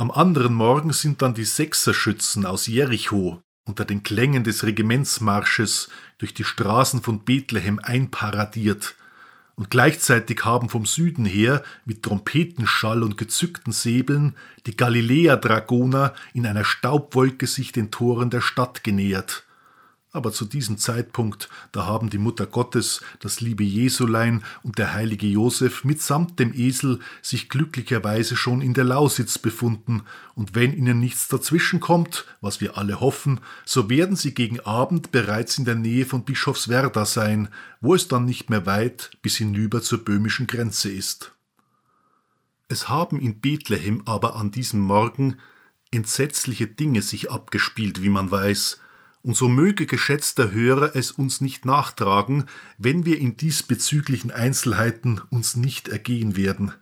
Am anderen Morgen sind dann die Sechserschützen aus Jericho unter den Klängen des Regimentsmarsches durch die Straßen von Bethlehem einparadiert, und gleichzeitig haben vom Süden her mit Trompetenschall und gezückten Säbeln die Galiläa-Dragoner in einer Staubwolke sich den Toren der Stadt genähert. Aber zu diesem Zeitpunkt, da haben die Mutter Gottes, das liebe Jesulein und der heilige Josef mitsamt dem Esel sich glücklicherweise schon in der Lausitz befunden, und wenn ihnen nichts dazwischenkommt, was wir alle hoffen, so werden sie gegen Abend bereits in der Nähe von Bischofswerda sein, wo es dann nicht mehr weit bis hinüber zur böhmischen Grenze ist. Es haben in Bethlehem aber an diesem Morgen entsetzliche Dinge sich abgespielt, wie man weiß, und so möge geschätzter Hörer es uns nicht nachtragen, wenn wir in diesbezüglichen Einzelheiten uns nicht ergehen werden.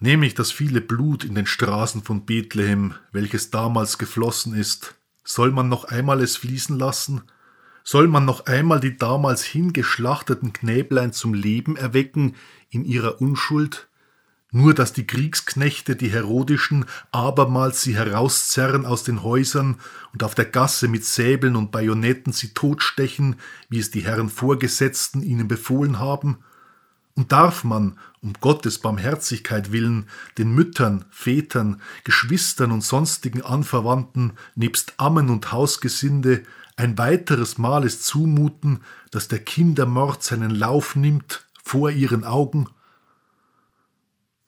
Nämlich das viele Blut in den Straßen von Bethlehem, welches damals geflossen ist. Soll man noch einmal es fließen lassen? Soll man noch einmal die damals hingeschlachteten Knäblein zum Leben erwecken in ihrer Unschuld? Nur dass die Kriegsknechte, die Herodischen, abermals sie herauszerren aus den Häusern und auf der Gasse mit Säbeln und Bajonetten sie totstechen, wie es die Herren Vorgesetzten ihnen befohlen haben? Und darf man, um Gottes Barmherzigkeit willen, den Müttern, Vätern, Geschwistern und sonstigen Anverwandten nebst Ammen und Hausgesinde ein weiteres Mal es zumuten, dass der Kindermord seinen Lauf nimmt vor ihren Augen?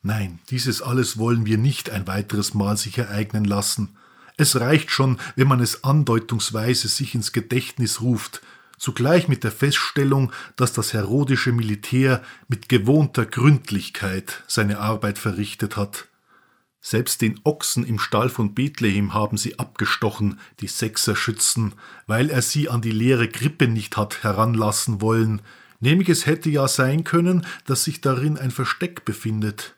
Nein, dieses alles wollen wir nicht ein weiteres Mal sich ereignen lassen. Es reicht schon, wenn man es andeutungsweise sich ins Gedächtnis ruft, zugleich mit der Feststellung, dass das herodische Militär mit gewohnter Gründlichkeit seine Arbeit verrichtet hat. Selbst den Ochsen im Stall von Bethlehem haben sie abgestochen, die Sechserschützen, weil er sie an die leere Krippe nicht hat heranlassen wollen, nämlich es hätte ja sein können, dass sich darin ein Versteck befindet.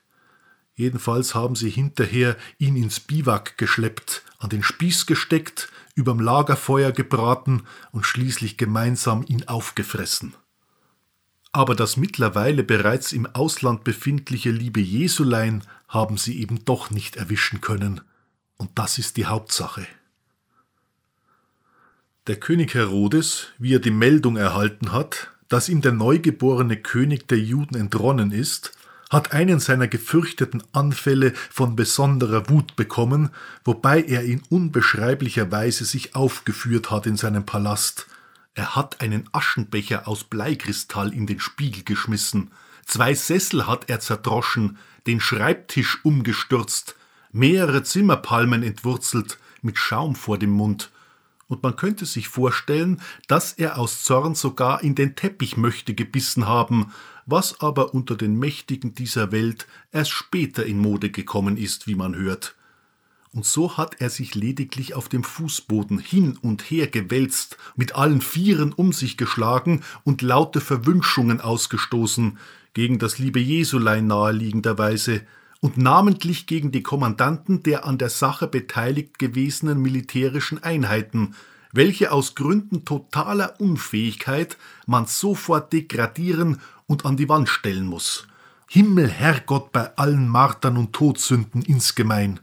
Jedenfalls haben sie hinterher ihn ins Biwak geschleppt, an den Spieß gesteckt, überm Lagerfeuer gebraten und schließlich gemeinsam ihn aufgefressen. Aber das mittlerweile bereits im Ausland befindliche liebe Jesulein haben sie eben doch nicht erwischen können, und das ist die Hauptsache. Der König Herodes, wie er die Meldung erhalten hat, dass ihm der neugeborene König der Juden entronnen ist, hat einen seiner gefürchteten Anfälle von besonderer Wut bekommen, wobei er in unbeschreiblicher Weise sich aufgeführt hat in seinem Palast. Er hat einen Aschenbecher aus Bleikristall in den Spiegel geschmissen, zwei Sessel hat er zerdroschen, den Schreibtisch umgestürzt, mehrere Zimmerpalmen entwurzelt, mit Schaum vor dem Mund, und man könnte sich vorstellen, dass er aus Zorn sogar in den Teppich möchte gebissen haben, was aber unter den Mächtigen dieser Welt erst später in Mode gekommen ist, wie man hört. Und so hat er sich lediglich auf dem Fußboden hin und her gewälzt, mit allen Vieren um sich geschlagen und laute Verwünschungen ausgestoßen, gegen das liebe Jesulein naheliegenderweise, und namentlich gegen die Kommandanten der an der Sache beteiligt gewesenen militärischen Einheiten, welche aus Gründen totaler Unfähigkeit man sofort degradieren und an die Wand stellen muss. Himmel, Herrgott bei allen Martern und Todsünden insgemein.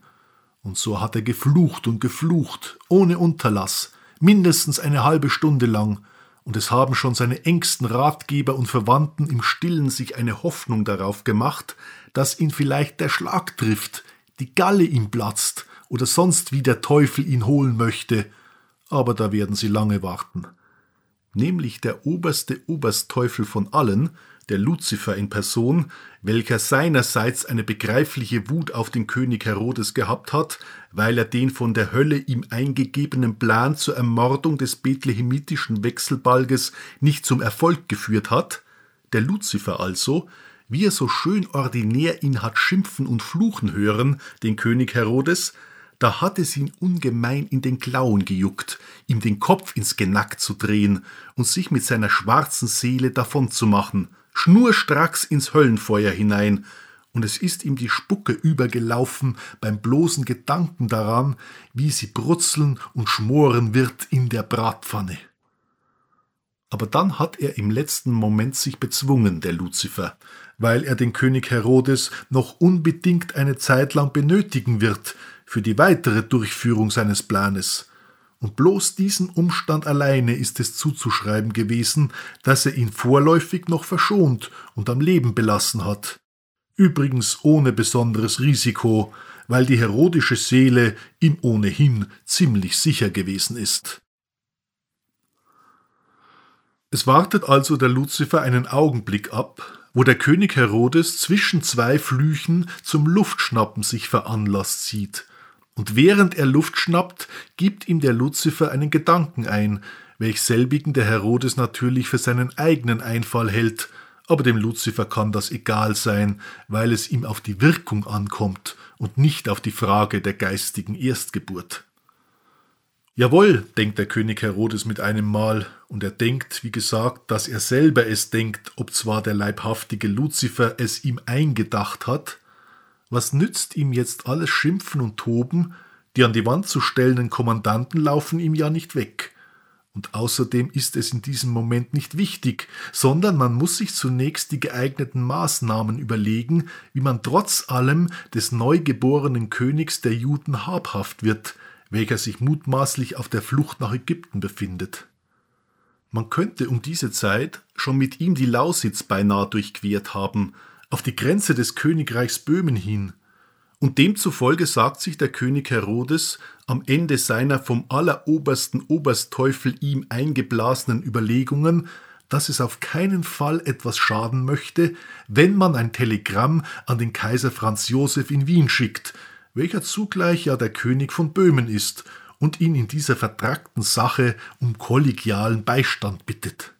Und so hat er geflucht und geflucht, ohne Unterlass, mindestens eine halbe Stunde lang, und es haben schon seine engsten Ratgeber und Verwandten im stillen sich eine Hoffnung darauf gemacht, dass ihn vielleicht der Schlag trifft, die Galle ihm platzt oder sonst wie der Teufel ihn holen möchte, aber da werden sie lange warten. Nämlich der oberste Obersteufel von allen, der Luzifer in Person, welcher seinerseits eine begreifliche Wut auf den König Herodes gehabt hat, weil er den von der Hölle ihm eingegebenen Plan zur Ermordung des bethlehemitischen Wechselbalges nicht zum Erfolg geführt hat, der Luzifer also, wie er so schön ordinär ihn hat schimpfen und fluchen hören, den König Herodes, da hat es ihn ungemein in den Klauen gejuckt, ihm den Kopf ins Genack zu drehen und sich mit seiner schwarzen Seele davonzumachen, schnurstracks ins Höllenfeuer hinein, und es ist ihm die Spucke übergelaufen beim bloßen Gedanken daran, wie sie brutzeln und schmoren wird in der Bratpfanne. Aber dann hat er im letzten Moment sich bezwungen, der Luzifer, weil er den König Herodes noch unbedingt eine Zeit lang benötigen wird, für die weitere Durchführung seines Planes. Und bloß diesen Umstand alleine ist es zuzuschreiben gewesen, dass er ihn vorläufig noch verschont und am Leben belassen hat. Übrigens ohne besonderes Risiko, weil die herodische Seele ihm ohnehin ziemlich sicher gewesen ist. Es wartet also der Luzifer einen Augenblick ab, wo der König Herodes zwischen zwei Flüchen zum Luftschnappen sich veranlasst sieht. Und während er Luft schnappt, gibt ihm der Luzifer einen Gedanken ein, welch selbigen der Herodes natürlich für seinen eigenen Einfall hält, aber dem Luzifer kann das egal sein, weil es ihm auf die Wirkung ankommt und nicht auf die Frage der geistigen Erstgeburt. Jawohl, denkt der König Herodes mit einem Mal, und er denkt, wie gesagt, dass er selber es denkt, ob zwar der leibhaftige Luzifer es ihm eingedacht hat, was nützt ihm jetzt alles Schimpfen und Toben, die an die Wand zu stellenden Kommandanten laufen ihm ja nicht weg. Und außerdem ist es in diesem Moment nicht wichtig, sondern man muss sich zunächst die geeigneten Maßnahmen überlegen, wie man trotz allem des neugeborenen Königs der Juden habhaft wird, welcher sich mutmaßlich auf der Flucht nach Ägypten befindet. Man könnte um diese Zeit schon mit ihm die Lausitz beinahe durchquert haben, auf die Grenze des Königreichs Böhmen hin, und demzufolge sagt sich der König Herodes am Ende seiner vom allerobersten Obersteufel ihm eingeblasenen Überlegungen, dass es auf keinen Fall etwas schaden möchte, wenn man ein Telegramm an den Kaiser Franz Josef in Wien schickt, welcher zugleich ja der König von Böhmen ist und ihn in dieser vertragten Sache um kollegialen Beistand bittet.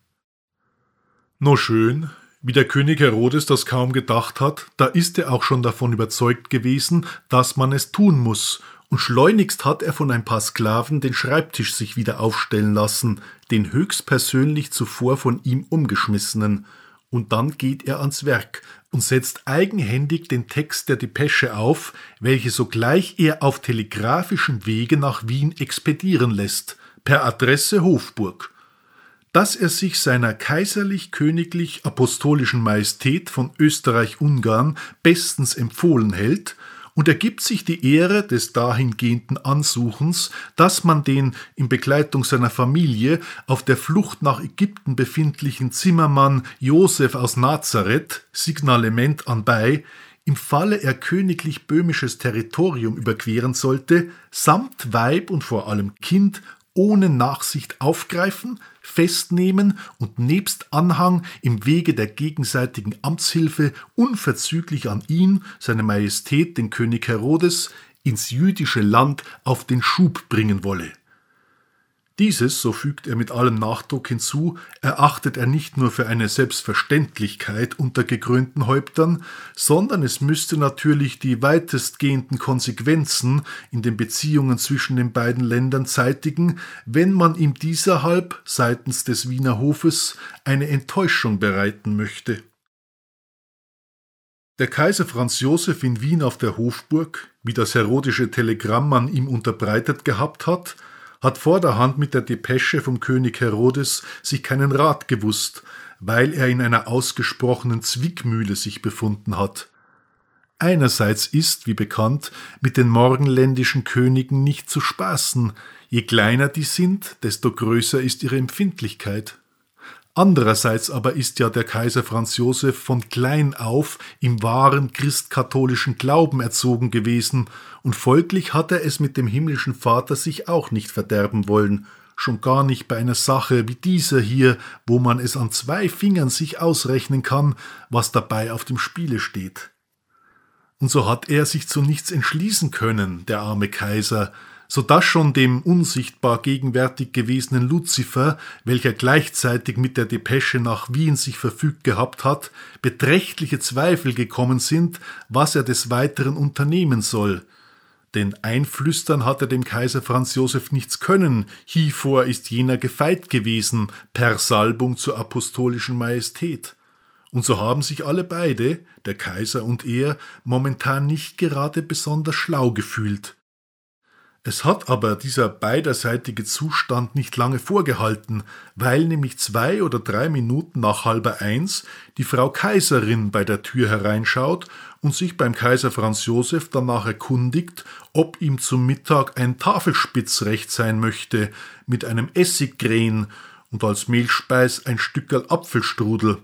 No schön, wie der König Herodes das kaum gedacht hat, da ist er auch schon davon überzeugt gewesen, dass man es tun muss, und schleunigst hat er von ein paar Sklaven den Schreibtisch sich wieder aufstellen lassen, den höchstpersönlich zuvor von ihm umgeschmissenen, und dann geht er ans Werk und setzt eigenhändig den Text der Depesche auf, welche sogleich er auf telegraphischem Wege nach Wien expedieren lässt, per Adresse Hofburg, dass er sich seiner kaiserlich-königlich-apostolischen Majestät von Österreich-Ungarn bestens empfohlen hält und er gibt sich die Ehre des dahingehenden Ansuchens, dass man den in Begleitung seiner Familie auf der Flucht nach Ägypten befindlichen Zimmermann Josef aus Nazareth, Signalement anbei, im Falle er königlich böhmisches Territorium überqueren sollte, samt Weib und vor allem Kind ohne Nachsicht aufgreifen, festnehmen und nebst Anhang im Wege der gegenseitigen Amtshilfe unverzüglich an ihn, seine Majestät, den König Herodes, ins jüdische Land auf den Schub bringen wolle. Dieses, so fügt er mit allem Nachdruck hinzu, erachtet er nicht nur für eine Selbstverständlichkeit unter gekrönten Häuptern, sondern es müsste natürlich die weitestgehenden Konsequenzen in den Beziehungen zwischen den beiden Ländern zeitigen, wenn man ihm dieserhalb seitens des Wiener Hofes eine Enttäuschung bereiten möchte. Der Kaiser Franz Josef in Wien auf der Hofburg, wie das herodische Telegramm man ihm unterbreitet gehabt hat, hat vorderhand mit der Depesche vom König Herodes sich keinen Rat gewusst, weil er in einer ausgesprochenen Zwickmühle sich befunden hat. Einerseits ist, wie bekannt, mit den morgenländischen Königen nicht zu spaßen, je kleiner die sind, desto größer ist ihre Empfindlichkeit. Andererseits aber ist ja der Kaiser Franz Josef von klein auf im wahren christkatholischen Glauben erzogen gewesen, und folglich hat er es mit dem himmlischen Vater sich auch nicht verderben wollen, schon gar nicht bei einer Sache wie dieser hier, wo man es an zwei Fingern sich ausrechnen kann, was dabei auf dem Spiele steht. Und so hat er sich zu nichts entschließen können, der arme Kaiser, so dass schon dem unsichtbar gegenwärtig gewesenen Luzifer, welcher gleichzeitig mit der Depesche nach Wien sich verfügt gehabt hat, beträchtliche Zweifel gekommen sind, was er des Weiteren unternehmen soll. Denn einflüstern hat er dem Kaiser Franz Josef nichts können, hievor ist jener gefeit gewesen, per Salbung zur apostolischen Majestät. Und so haben sich alle beide, der Kaiser und er, momentan nicht gerade besonders schlau gefühlt. Es hat aber dieser beiderseitige Zustand nicht lange vorgehalten, weil nämlich zwei oder drei Minuten nach halber eins die Frau Kaiserin bei der Tür hereinschaut und sich beim Kaiser Franz Josef danach erkundigt, ob ihm zum Mittag ein Tafelspitz recht sein möchte, mit einem Essiggrähen und als Mehlspeis ein Stückerl Apfelstrudel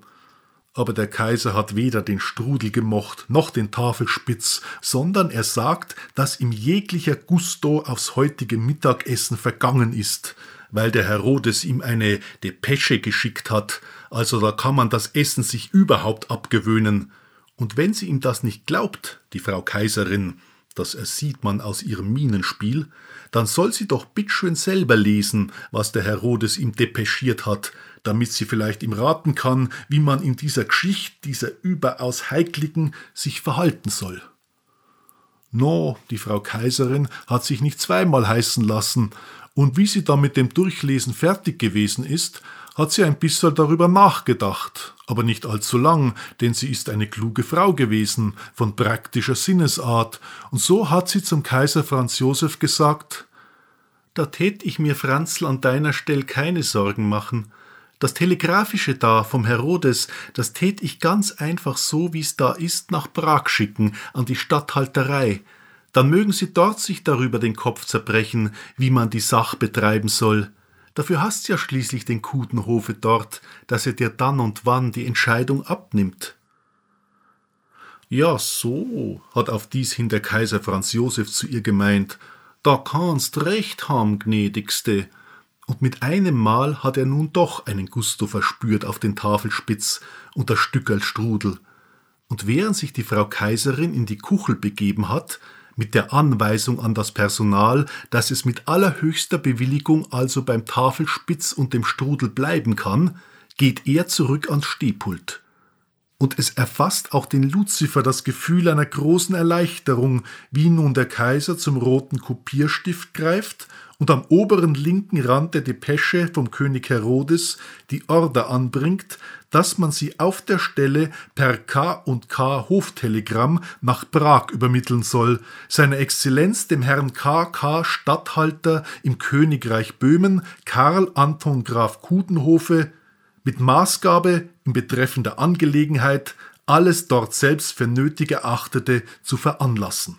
aber der Kaiser hat weder den Strudel gemocht noch den Tafelspitz, sondern er sagt, dass ihm jeglicher Gusto aufs heutige Mittagessen vergangen ist, weil der Herodes ihm eine Depesche geschickt hat, also da kann man das Essen sich überhaupt abgewöhnen. Und wenn sie ihm das nicht glaubt, die Frau Kaiserin, das ersieht man aus ihrem Minenspiel, dann soll sie doch bitteschön selber lesen, was der Herodes ihm depeschiert hat, damit sie vielleicht ihm raten kann, wie man in dieser Geschichte, dieser überaus heikligen, sich verhalten soll. No, die Frau Kaiserin hat sich nicht zweimal heißen lassen, und wie sie da mit dem Durchlesen fertig gewesen ist, hat sie ein bisschen darüber nachgedacht, aber nicht allzu lang, denn sie ist eine kluge Frau gewesen, von praktischer Sinnesart, und so hat sie zum Kaiser Franz Josef gesagt, da tät ich mir Franzl an deiner Stelle keine Sorgen machen, das Telegraphische da vom Herodes, das tät ich ganz einfach so, wie's da ist, nach Prag schicken, an die Statthalterei. Dann mögen sie dort sich darüber den Kopf zerbrechen, wie man die Sach betreiben soll. Dafür hast ja schließlich den Kutenhofe dort, dass er dir dann und wann die Entscheidung abnimmt. Ja, so, hat auf dies hin der Kaiser Franz Josef zu ihr gemeint. Da kannst recht haben, gnädigste und mit einem Mal hat er nun doch einen Gusto verspürt auf den Tafelspitz und das Stück als Strudel. Und während sich die Frau Kaiserin in die Kuchel begeben hat, mit der Anweisung an das Personal, dass es mit allerhöchster Bewilligung also beim Tafelspitz und dem Strudel bleiben kann, geht er zurück ans Stehpult. Und es erfasst auch den Luzifer das Gefühl einer großen Erleichterung, wie nun der Kaiser zum roten Kopierstift greift und am oberen linken Rand der Depesche vom König Herodes die Order anbringt, dass man sie auf der Stelle per K und K Hoftelegramm nach Prag übermitteln soll, seiner Exzellenz dem Herrn K. K. Statthalter im Königreich Böhmen, Karl Anton Graf Kudenhofe, mit Maßgabe in betreffender Angelegenheit alles dort selbst für nötig erachtete zu veranlassen.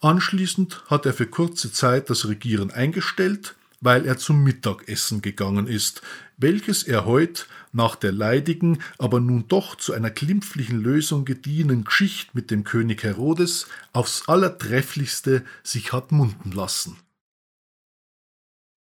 Anschließend hat er für kurze Zeit das Regieren eingestellt, weil er zum Mittagessen gegangen ist, welches er heut nach der leidigen, aber nun doch zu einer glimpflichen Lösung gediehenen Geschichte mit dem König Herodes aufs allertrefflichste sich hat munden lassen.